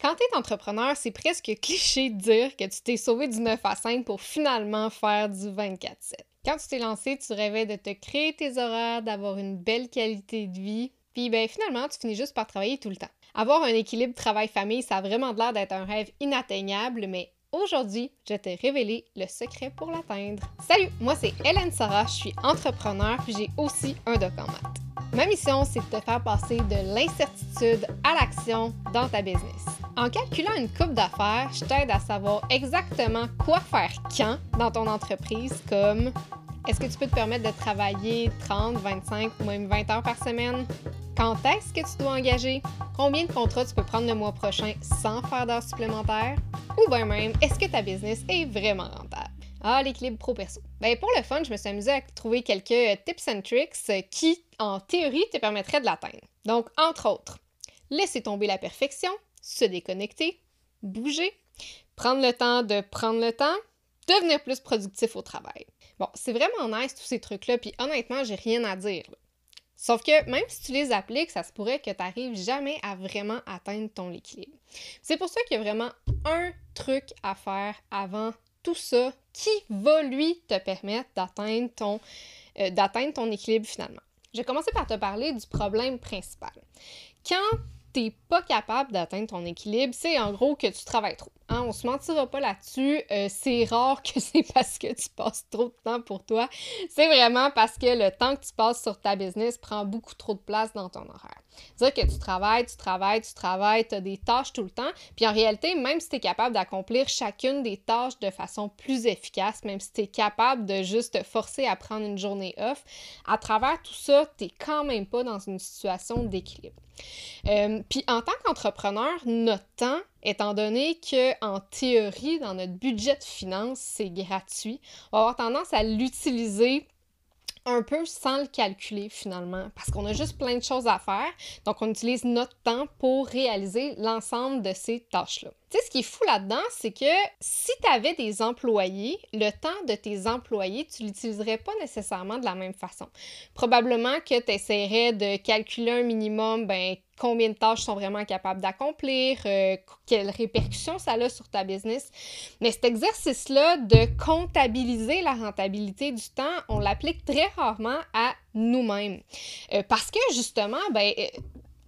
Quand tu es entrepreneur, c'est presque cliché de dire que tu t'es sauvé du 9 à 5 pour finalement faire du 24-7. Quand tu t'es lancé, tu rêvais de te créer tes horaires, d'avoir une belle qualité de vie, puis ben finalement, tu finis juste par travailler tout le temps. Avoir un équilibre travail-famille, ça a vraiment l'air d'être un rêve inatteignable, mais aujourd'hui, je t'ai révélé le secret pour l'atteindre. Salut, moi c'est Hélène Sarah, je suis entrepreneur, puis j'ai aussi un doc en maths. Ma mission, c'est de te faire passer de l'incertitude à l'action dans ta business. En calculant une coupe d'affaires, je t'aide à savoir exactement quoi faire quand dans ton entreprise, comme est-ce que tu peux te permettre de travailler 30, 25 ou même 20 heures par semaine? Quand est-ce que tu dois engager? Combien de contrats tu peux prendre le mois prochain sans faire d'heures supplémentaires? Ou bien même, est-ce que ta business est vraiment rentable? Ah, l'équilibre pro-perso. Ben, pour le fun, je me suis amusée à trouver quelques tips and tricks qui, en théorie, te permettraient de l'atteindre. Donc, entre autres, laisser tomber la perfection, se déconnecter, bouger, prendre le temps de prendre le temps, devenir plus productif au travail. Bon, c'est vraiment nice tous ces trucs-là, puis honnêtement, j'ai rien à dire. Sauf que même si tu les appliques, ça se pourrait que tu n'arrives jamais à vraiment atteindre ton équilibre. C'est pour ça qu'il y a vraiment un truc à faire avant tout ça qui va lui te permettre d'atteindre ton, euh, d'atteindre ton équilibre finalement. Je vais commencer par te parler du problème principal. Quand t'es pas capable d'atteindre ton équilibre, c'est en gros que tu travailles trop. Hein? On se mentira pas là-dessus. Euh, c'est rare que c'est parce que tu passes trop de temps pour toi. C'est vraiment parce que le temps que tu passes sur ta business prend beaucoup trop de place dans ton horaire. C'est-à-dire que tu travailles, tu travailles, tu travailles, tu as des tâches tout le temps. Puis en réalité, même si tu es capable d'accomplir chacune des tâches de façon plus efficace, même si tu es capable de juste te forcer à prendre une journée off, à travers tout ça, tu n'es quand même pas dans une situation d'équilibre. Euh, puis en tant qu'entrepreneur, notre temps, étant donné que en théorie, dans notre budget de finances, c'est gratuit, on va avoir tendance à l'utiliser un peu sans le calculer finalement, parce qu'on a juste plein de choses à faire. Donc, on utilise notre temps pour réaliser l'ensemble de ces tâches-là. Tu sais, ce qui est fou là-dedans, c'est que si tu avais des employés, le temps de tes employés, tu l'utiliserais pas nécessairement de la même façon. Probablement que tu essaierais de calculer un minimum, ben, combien de tâches sont vraiment capables d'accomplir, euh, quelles répercussions ça a sur ta business. Mais cet exercice-là de comptabiliser la rentabilité du temps, on l'applique très rarement à nous-mêmes. Euh, parce que justement, ben, euh,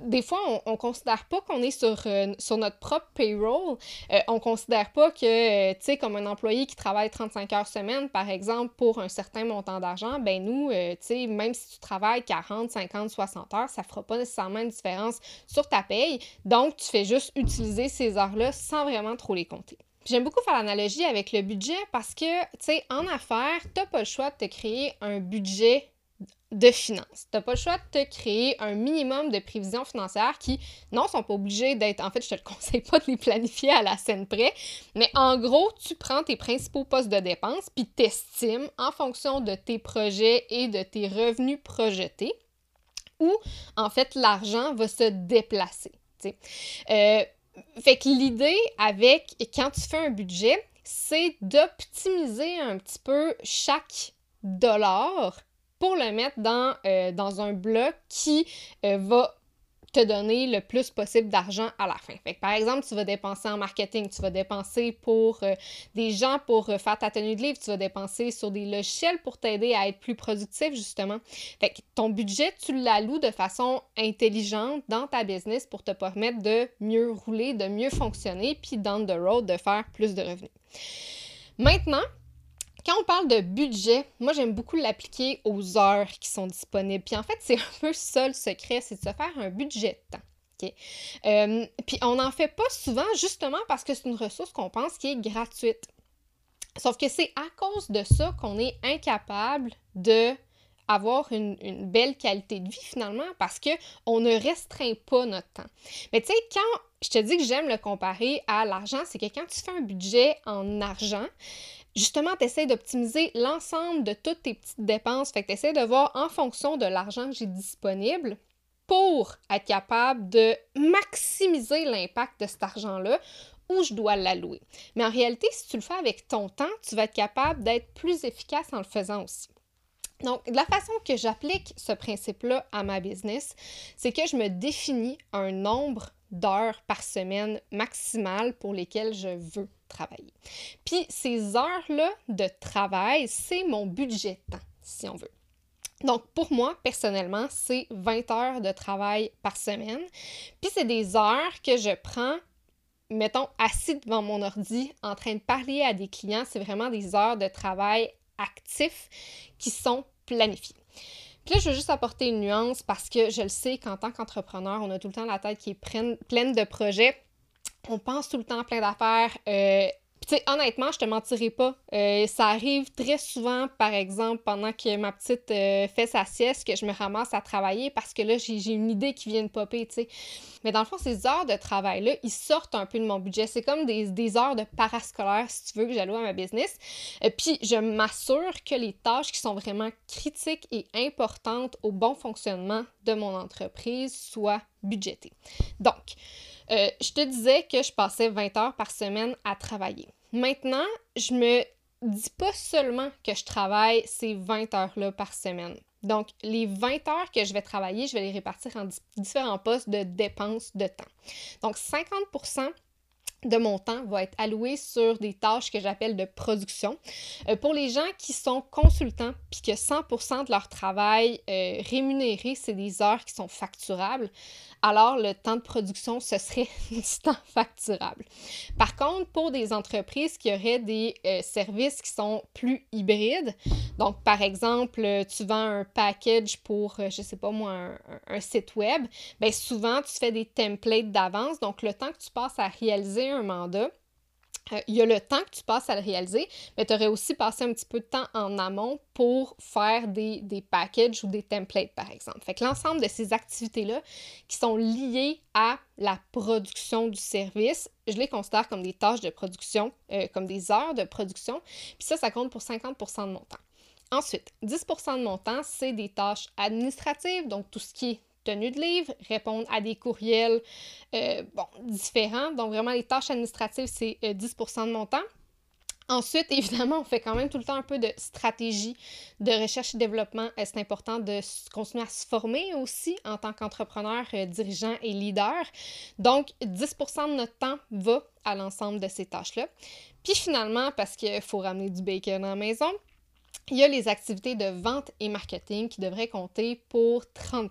des fois, on, ne considère pas qu'on est sur, euh, sur notre propre payroll. On euh, on considère pas que, euh, tu sais, comme un employé qui travaille 35 heures semaine, par exemple, pour un certain montant d'argent, ben nous, tu sais, même si tu travailles 40, 50, 60 heures, ça fera pas nécessairement une différence sur ta paye. Donc, tu fais juste utiliser ces heures-là sans vraiment trop les compter. J'aime beaucoup faire l'analogie avec le budget parce que, tu sais, en affaires, tu n'as pas le choix de te créer un budget de finances. Tu n'as pas le choix de te créer un minimum de prévisions financières qui, non, sont pas obligées d'être. En fait, je te le conseille pas de les planifier à la scène près, mais en gros, tu prends tes principaux postes de dépenses puis t'estimes en fonction de tes projets et de tes revenus projetés où, en fait, l'argent va se déplacer. Euh, fait que l'idée avec, quand tu fais un budget, c'est d'optimiser un petit peu chaque dollar pour le mettre dans, euh, dans un bloc qui euh, va te donner le plus possible d'argent à la fin. Fait par exemple, tu vas dépenser en marketing, tu vas dépenser pour euh, des gens pour faire ta tenue de livre, tu vas dépenser sur des logiciels pour t'aider à être plus productif, justement. Fait que ton budget, tu l'alloues de façon intelligente dans ta business pour te permettre de mieux rouler, de mieux fonctionner, puis down the road, de faire plus de revenus. Maintenant, quand on parle de budget, moi j'aime beaucoup l'appliquer aux heures qui sont disponibles. Puis en fait, c'est un peu ça le secret, c'est de se faire un budget de temps. Euh, puis on n'en fait pas souvent justement parce que c'est une ressource qu'on pense qui est gratuite. Sauf que c'est à cause de ça qu'on est incapable de avoir une, une, belle qualité de vie finalement parce qu'on ne restreint pas notre temps. Mais tu sais, quand je te dis que j'aime le comparer à l'argent, c'est que quand tu fais un budget en argent, justement, tu essaies d'optimiser l'ensemble de toutes tes petites dépenses. Fait que tu essaies de voir en fonction de l'argent que j'ai disponible pour être capable de maximiser l'impact de cet argent-là où je dois l'allouer. Mais en réalité, si tu le fais avec ton temps, tu vas être capable d'être plus efficace en le faisant aussi. Donc, la façon que j'applique ce principe-là à ma business, c'est que je me définis un nombre d'heures par semaine maximale pour lesquelles je veux Puis ces heures-là de travail, c'est mon budget temps, si on veut. Donc, pour moi, personnellement, c'est 20 heures de travail par semaine. Puis, c'est des heures que je prends, mettons, assis devant mon ordi, en train de parler à des clients. C'est vraiment des heures de travail actifs qui sont planifiées. Puis là, je veux juste apporter une nuance parce que je le sais qu'en tant qu'entrepreneur, on a tout le temps la tête qui est pleine de projets. On pense tout le temps plein d'affaires. Euh, tu honnêtement, je te mentirai pas. Euh, ça arrive très souvent, par exemple, pendant que ma petite euh, fait sa sieste, que je me ramasse à travailler parce que là, j'ai une idée qui vient de popper, tu sais. Mais dans le fond, ces heures de travail-là, ils sortent un peu de mon budget. C'est comme des, heures de parascolaire, si tu veux, que j'alloue à ma business. Puis, je m'assure que les tâches qui sont vraiment critiques et importantes au bon fonctionnement de mon entreprise soient budgétées. Donc, euh, je te disais que je passais 20 heures par semaine à travailler. Maintenant, je me dis pas seulement que je travaille ces 20 heures-là par semaine. Donc, les 20 heures que je vais travailler, je vais les répartir en différents postes de dépenses de temps. Donc, 50 de mon temps va être alloué sur des tâches que j'appelle de production. Euh, pour les gens qui sont consultants, puis que 100% de leur travail euh, rémunéré, c'est des heures qui sont facturables, alors le temps de production, ce serait du temps facturable. Par contre, pour des entreprises qui auraient des euh, services qui sont plus hybrides, donc par exemple, tu vends un package pour, je sais pas moi, un, un site web, bien souvent, tu fais des templates d'avance, donc le temps que tu passes à réaliser un mandat, euh, il y a le temps que tu passes à le réaliser, mais tu aurais aussi passé un petit peu de temps en amont pour faire des, des packages ou des templates, par exemple. Fait que l'ensemble de ces activités-là qui sont liées à la production du service, je les considère comme des tâches de production, euh, comme des heures de production. Puis ça, ça compte pour 50% de mon temps. Ensuite, 10% de mon temps, c'est des tâches administratives, donc tout ce qui est tenue de livre, répondre à des courriels euh, bon, différents. Donc, vraiment, les tâches administratives, c'est 10 euh, de mon temps. Ensuite, évidemment, on fait quand même tout le temps un peu de stratégie de recherche et développement. Euh, c'est important de continuer à se former aussi en tant qu'entrepreneur, dirigeant et leader. Donc, 10 de notre temps va à l'ensemble de ces tâches-là. Puis finalement, parce qu'il faut ramener du bacon à la maison, il y a les activités de vente et marketing qui devraient compter pour 30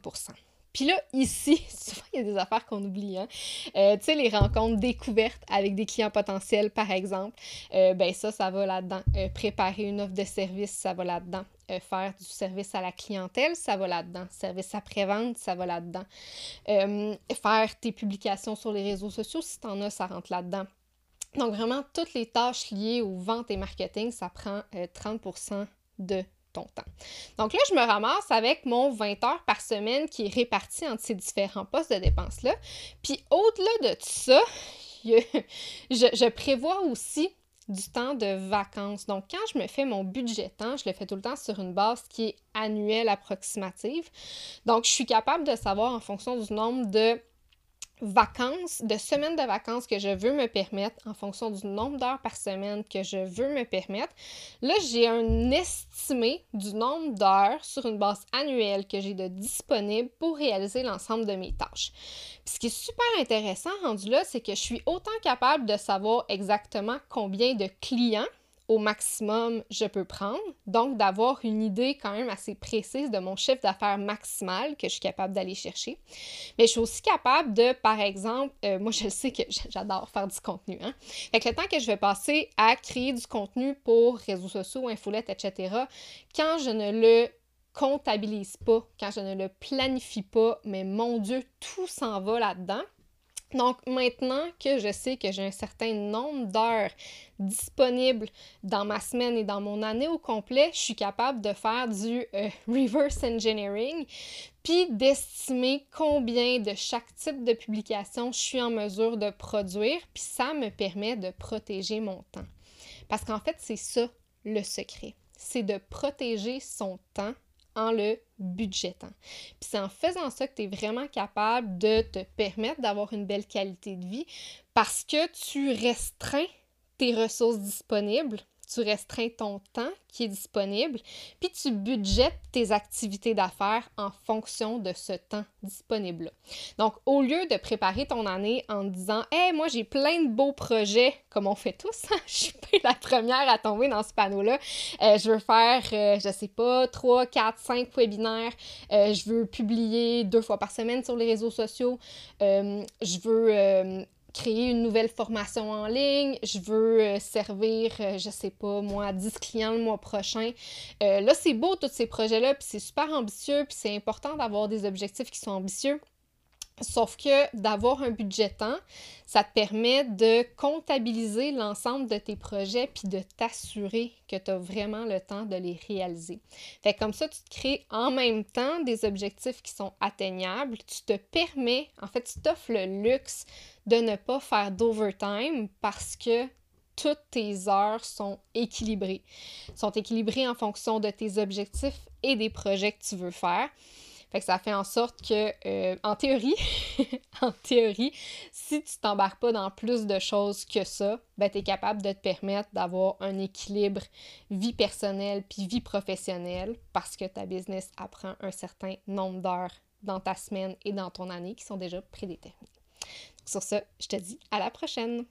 puis là, ici, souvent, il y a des affaires qu'on oublie. Hein? Euh, tu sais, les rencontres découvertes avec des clients potentiels, par exemple, euh, ben ça, ça va là-dedans. Euh, préparer une offre de service, ça va là-dedans. faire du service à la clientèle, ça va là-dedans. Service après-vente, ça va là-dedans. faire tes publications sur les réseaux sociaux, si tu en as, ça rentre là-dedans. Donc, vraiment, toutes les tâches liées aux ventes et marketing, ça prend 30% de ton temps. Donc là, je me ramasse avec mon 20 heures par semaine qui est réparti entre ces différents postes de dépenses-là. Puis au-delà de tout ça, je, prévois aussi du temps de vacances. Donc, quand je me fais mon budget temps, je le fais tout le temps sur une base qui est annuelle approximative. Donc, je suis capable de savoir en fonction du nombre de vacances, de semaines de vacances que je veux me permettre en fonction du nombre d'heures par semaine que je veux me permettre. Là, j'ai un estimé du nombre d'heures sur une base annuelle que j'ai de disponible pour réaliser l'ensemble de mes tâches. Ce qui est super intéressant rendu là, c'est que je suis autant capable de savoir exactement combien de clients au maximum je peux prendre. Donc, d'avoir une idée quand même assez précise de mon chiffre d'affaires maximal que je suis capable d'aller chercher. Mais je suis aussi capable de, par exemple, euh, moi je sais que j'adore faire du contenu. Hein? Fait que le temps que je vais passer à créer du contenu pour réseaux sociaux, infolettes, etc., quand je ne le comptabilise pas, quand je ne le planifie pas, mais mon Dieu, tout s'en va là-dedans. Donc maintenant que je sais que j'ai un certain nombre d'heures disponibles dans ma semaine et dans mon année au complet, je suis capable de faire du euh, reverse engineering, puis d'estimer combien de chaque type de publication je suis en mesure de produire, puis ça me permet de protéger mon temps. Parce qu'en fait, c'est ça le secret, c'est de protéger son temps en le budgétant. Puis c'est en faisant ça que tu es vraiment capable de te permettre d'avoir une belle qualité de vie parce que tu restreins tes ressources disponibles, tu restreins ton temps qui est disponible, puis tu budgètes tes activités d'affaires en fonction de ce temps disponible. Donc, au lieu de préparer ton année en disant Hey, moi j'ai plein de beaux projets, comme on fait tous, hein, je suis pas la première à tomber dans ce panneau-là. Euh, je veux faire, euh, je sais pas, 3, 4, 5 webinaires. Euh, je veux publier deux fois par semaine sur les réseaux sociaux. je veux créer une nouvelle formation en ligne, je veux euh, servir, euh, je sais pas, moi, 10 clients le mois prochain. Euh, là, c'est beau, tous ces projets-là, puis c'est super ambitieux, puis c'est important d'avoir des objectifs qui sont ambitieux. Sauf que d'avoir un budget temps, ça te permet de comptabiliser l'ensemble de tes projets puis de t'assurer que tu as vraiment le temps de les réaliser. Fait comme ça, tu te crées en même temps des objectifs qui sont atteignables. Tu te permets, en fait, tu t'offres le luxe de ne pas faire d'overtime parce que toutes tes heures sont équilibrées. Sont équilibrées en fonction de tes objectifs et des projets que tu veux faire. Fait que ça fait en sorte que, euh, en théorie, en théorie, si tu t'embarques pas dans plus de choses que ça, ben tu es capable de te permettre d'avoir un équilibre vie personnelle puis vie professionnelle parce que ta business apprend un certain nombre d'heures dans ta semaine et dans ton année qui sont déjà prédéterminées. Sur ce, je te dis à la prochaine!